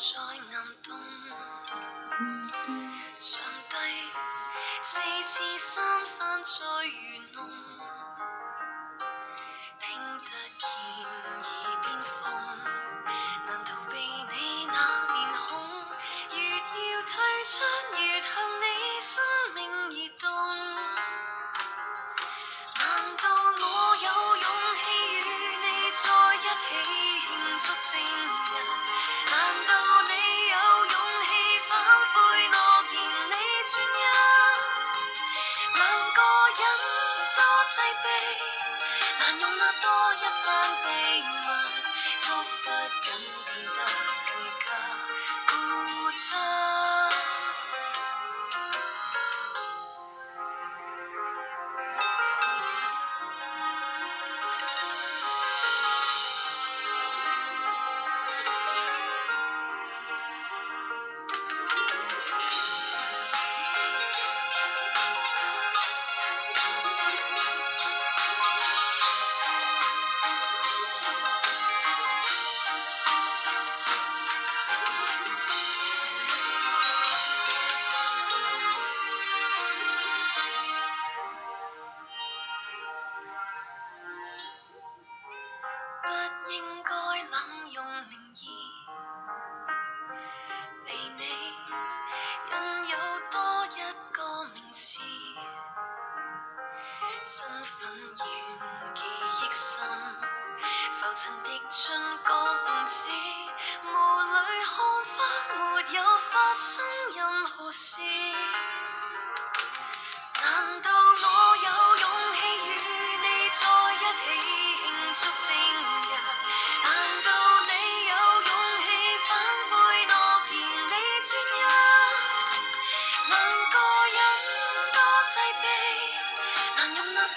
在岩洞。上帝四次三分。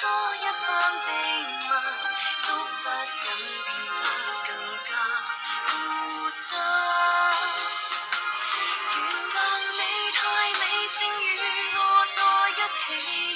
多一番秘密，捉不紧，变得更加固执。原谅你太美，性与我在一起。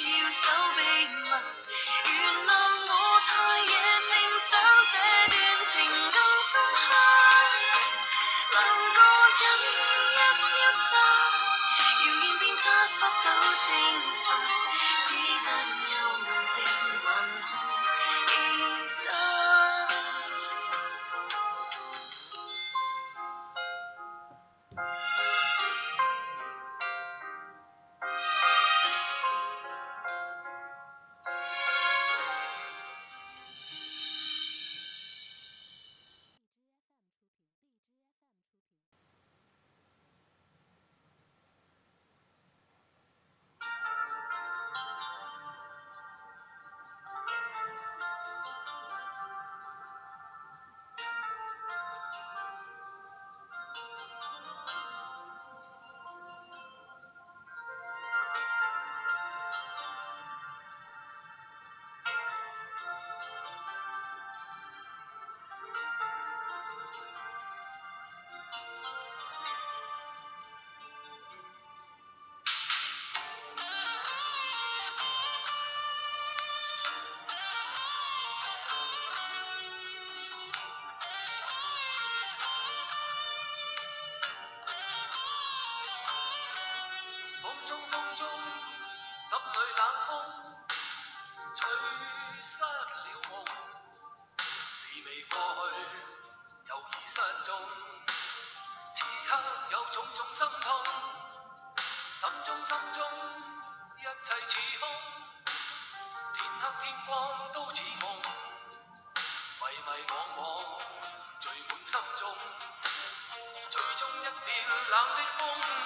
冷风吹失了梦，是未过去就已失踪。此刻有种种心痛，心中心中一切似空。天黑天光都似梦，迷迷惘惘聚满心中，最终一片冷的风。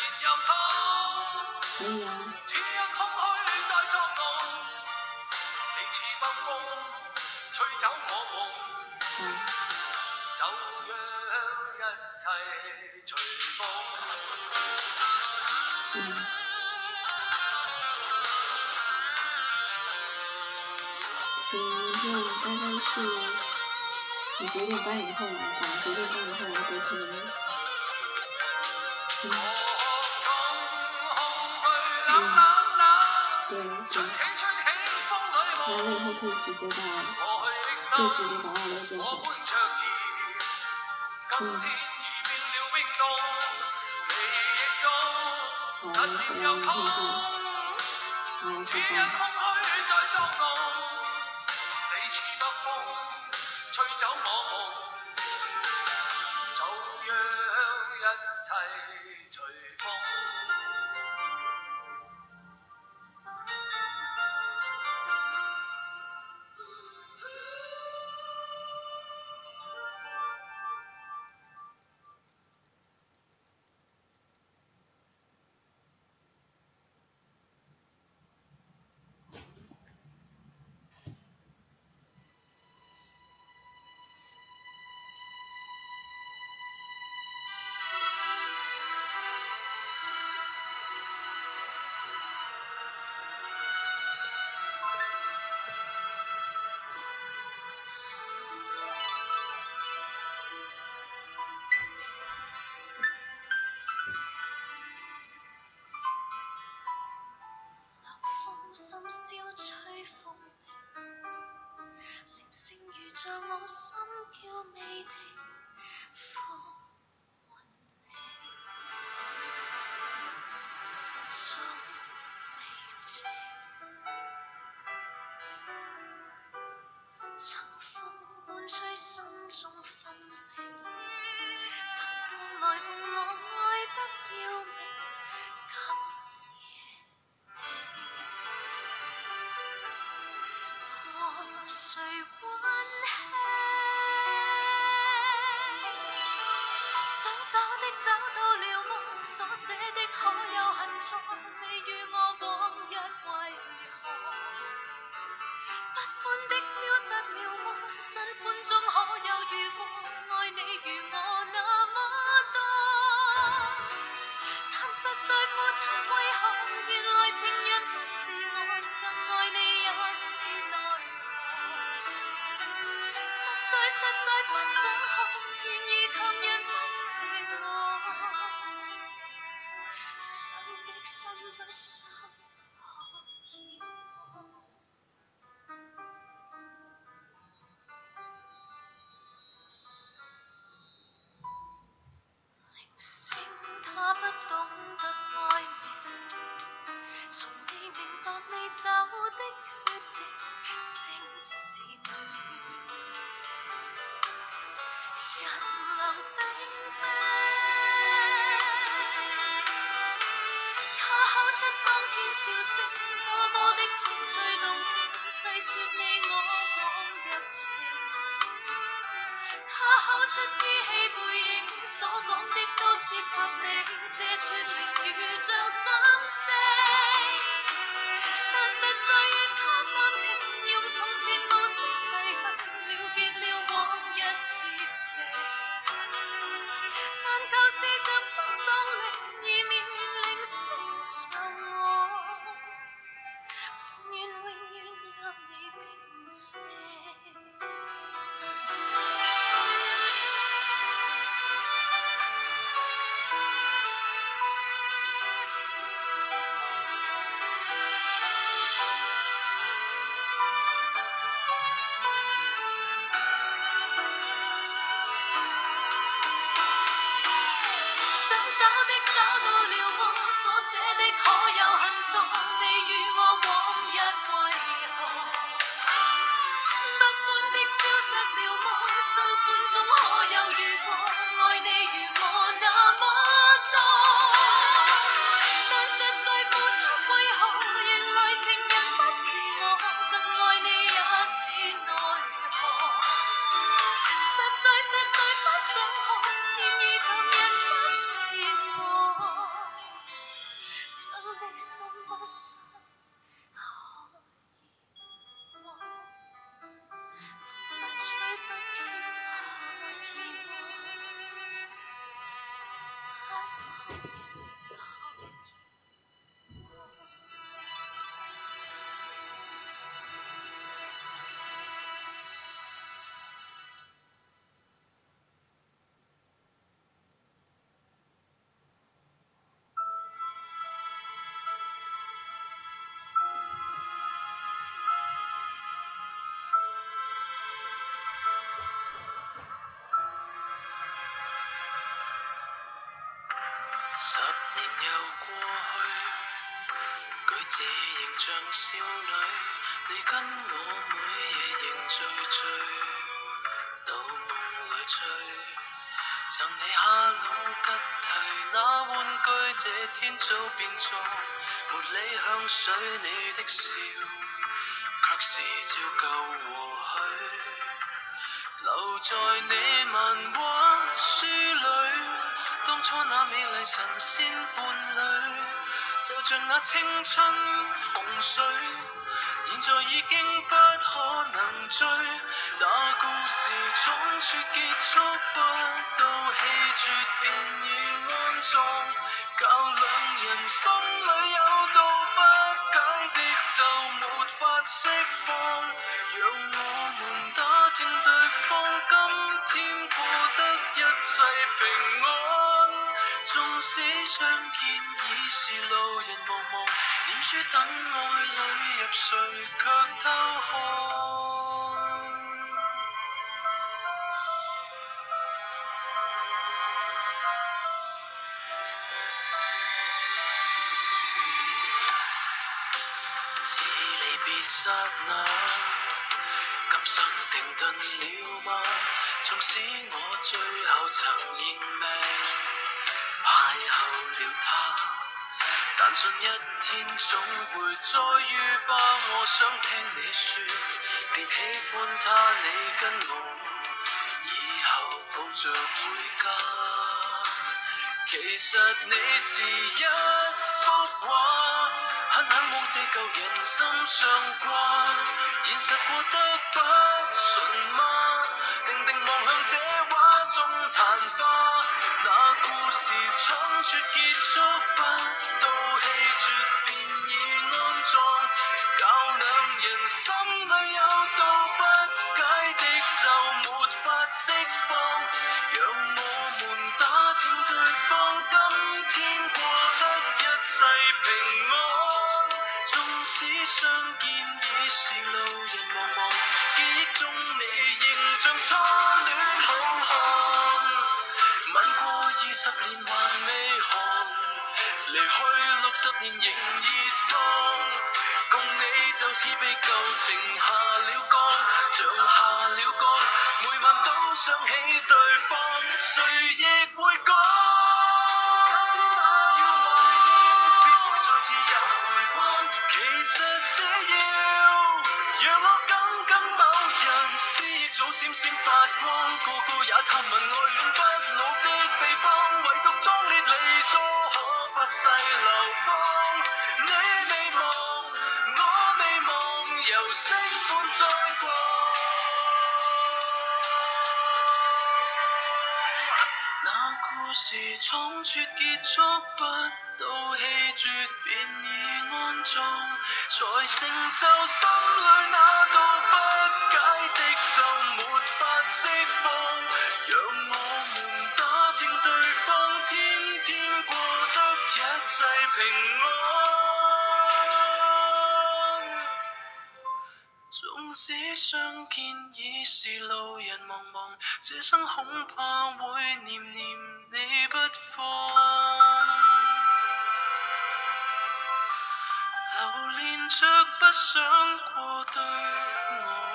是你九点半以后来吧，话，九点半的话都可以。嗯，对，对。来了以后可以直接到，就直接到我那边。嗯。好，好，然后。好，再见。一切随风。未风伴吹心中。再不想看，然而强人不是我。宇宙。十年又过去，举止仍像少女，你跟我每夜仍醉醉，到梦里醉。赠你哈努吉提那玩具，这天早变作茉莉香水，你的笑却是照旧和煦，留在你漫画书里。当初那美丽神仙伴侣，就像那青春洪水，现在已经不可能追。那故事总说结束不到，气绝便已安葬，教两人心里有道不解的就没法释放。让我们打听对方今天过得一切。使相見已是路人茫茫，念書等愛侣入睡卻偷看。自離別剎那，今生停頓了吗？纵使我最後曾認命。有了他，但信一天总会再遇吧。我想听你说，别喜欢他，你跟我以后抱着回家。其实你是一幅画，狠狠往这旧人心上挂。现实过得不顺吗？定定望向这。中昙花，那故事仓出结束，不到戏绝便已安葬，教两人。十年仍热痛，共你就似被旧情下了降，像下了降，每晚都想起对方，谁亦会讲。即使那要怀念，必会再次有回温。其实只要让我感感某人，思念早闪闪发。仓促结束不到，气绝便已安葬，才成就心里那道不解的咒，没法释放。是路人茫茫，这生恐怕会念念你不放，留恋着不想过对岸。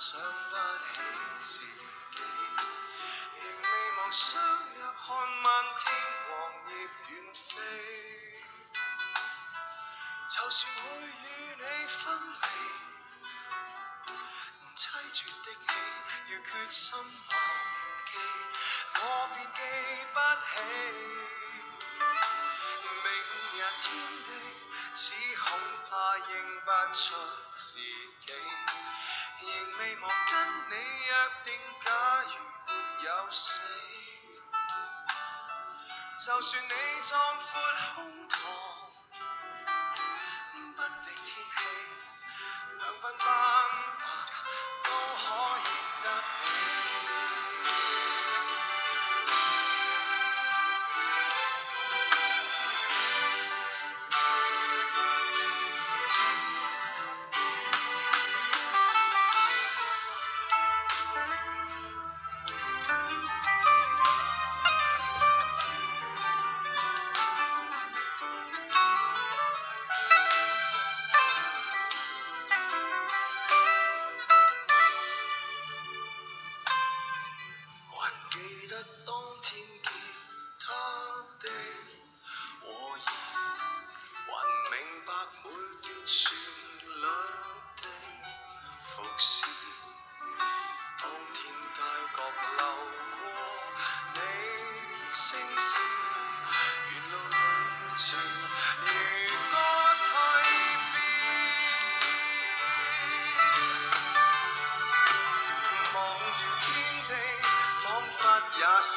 somebody.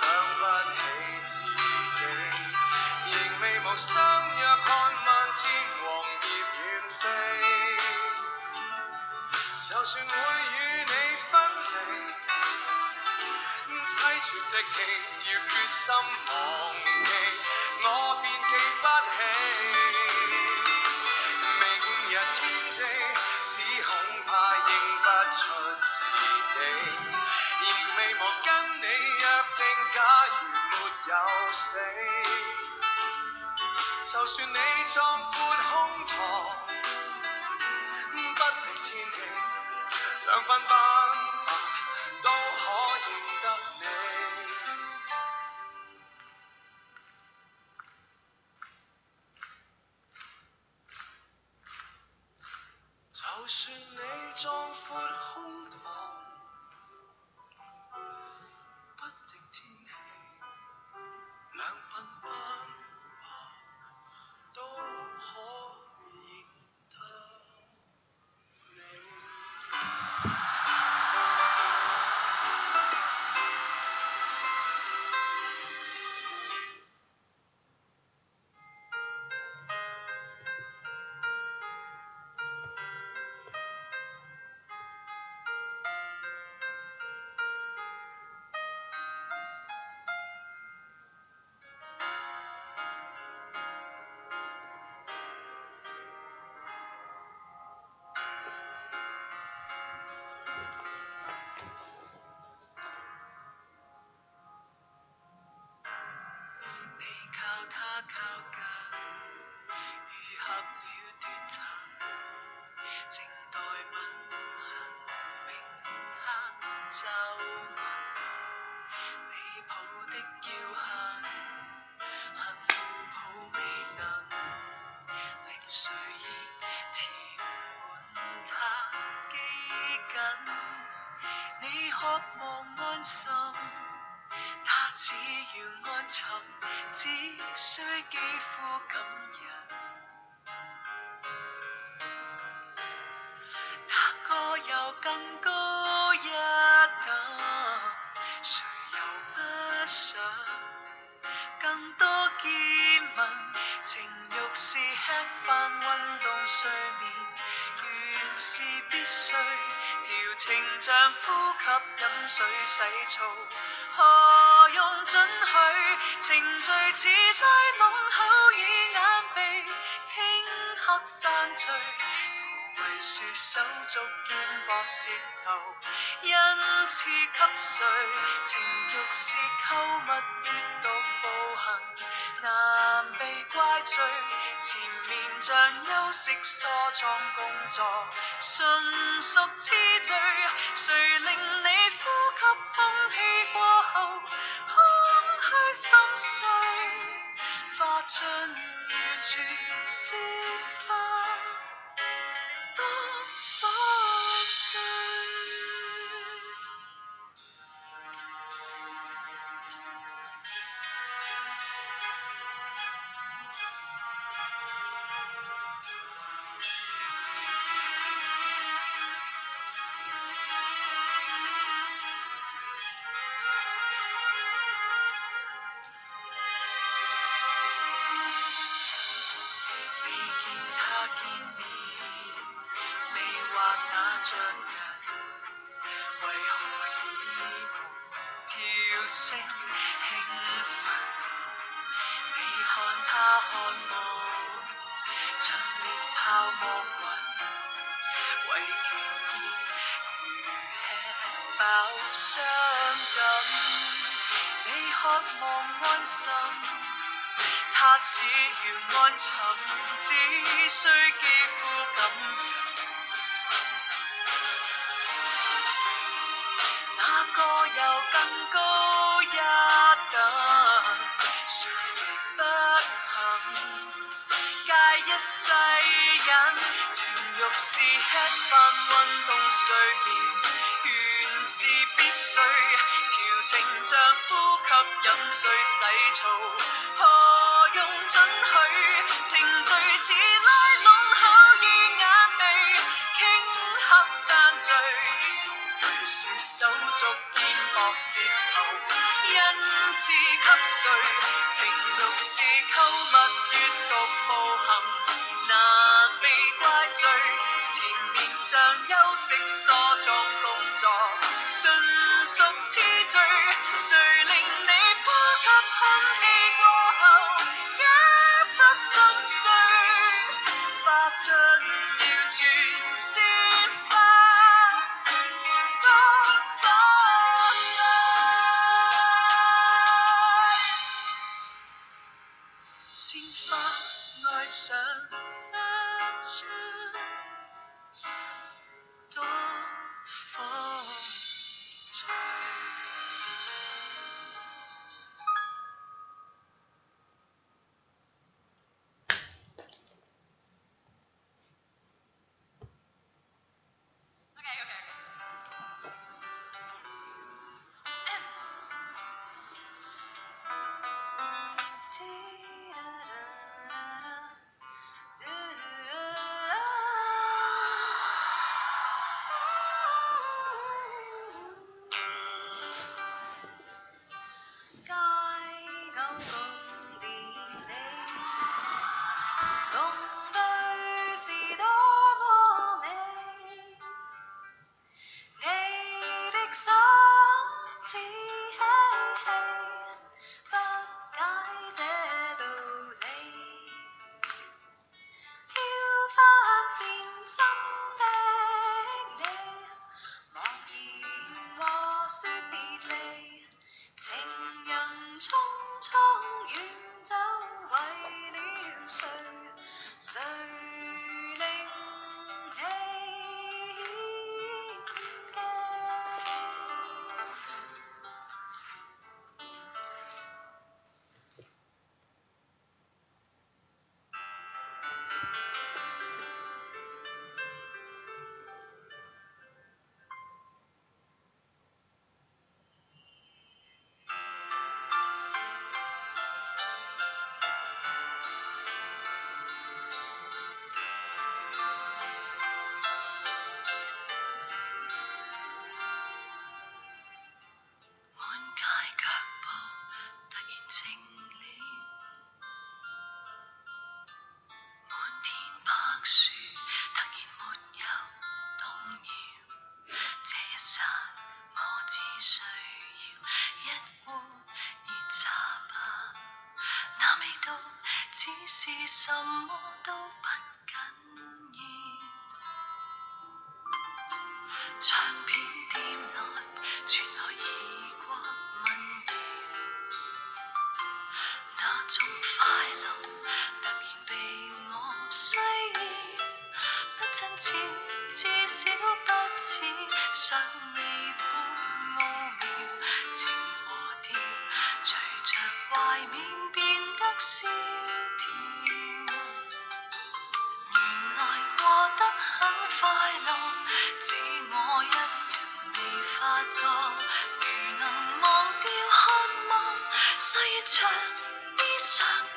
想不起自己，仍未忘相约看漫天黄叶远飞。就算会与你分离，凄绝的戏，要决心忘记，我便记不起。皱纹，你抱的叫恨，恨互抱未能令睡意填满他肌紧。你渴望安心，他只要安枕，只需肌肤感人。水洗澡，何用准许？程序似拉拢口耳眼鼻，顷刻散聚。无公说手足肩膊舌头，恩赐给谁？情欲是购物阅读。被怪罪，前面像休息梳妆工作，纯属痴醉。谁令你呼吸空气过后，空虚心碎，化尽如全是灰。只要安沉，只需肌肤感应。哪个又更高一等？谁不肯戒一世瘾。情欲是吃饭、运动、睡眠，原是必须。调情像呼吸，饮水洗澡。准许情序似拉拢口耳眼鼻，顷刻散聚。说手足肩膊舌头恩赐给谁？情欲。如能忘掉渴望，岁月长，衣裳。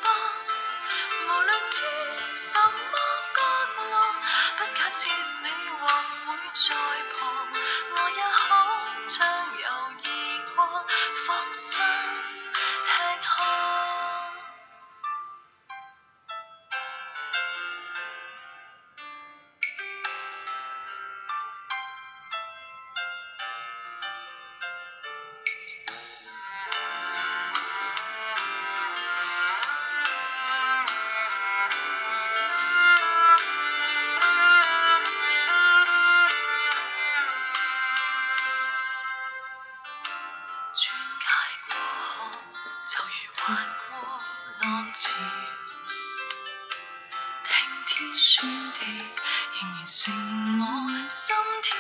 成我心跳，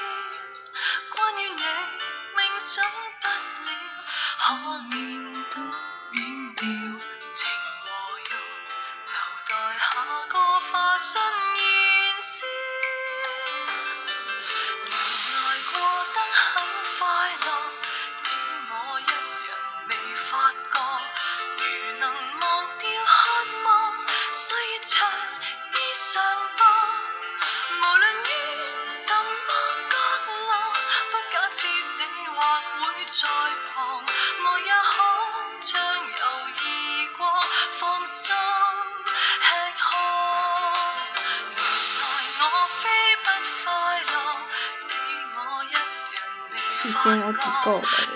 关于你冥想不了，可面对。够。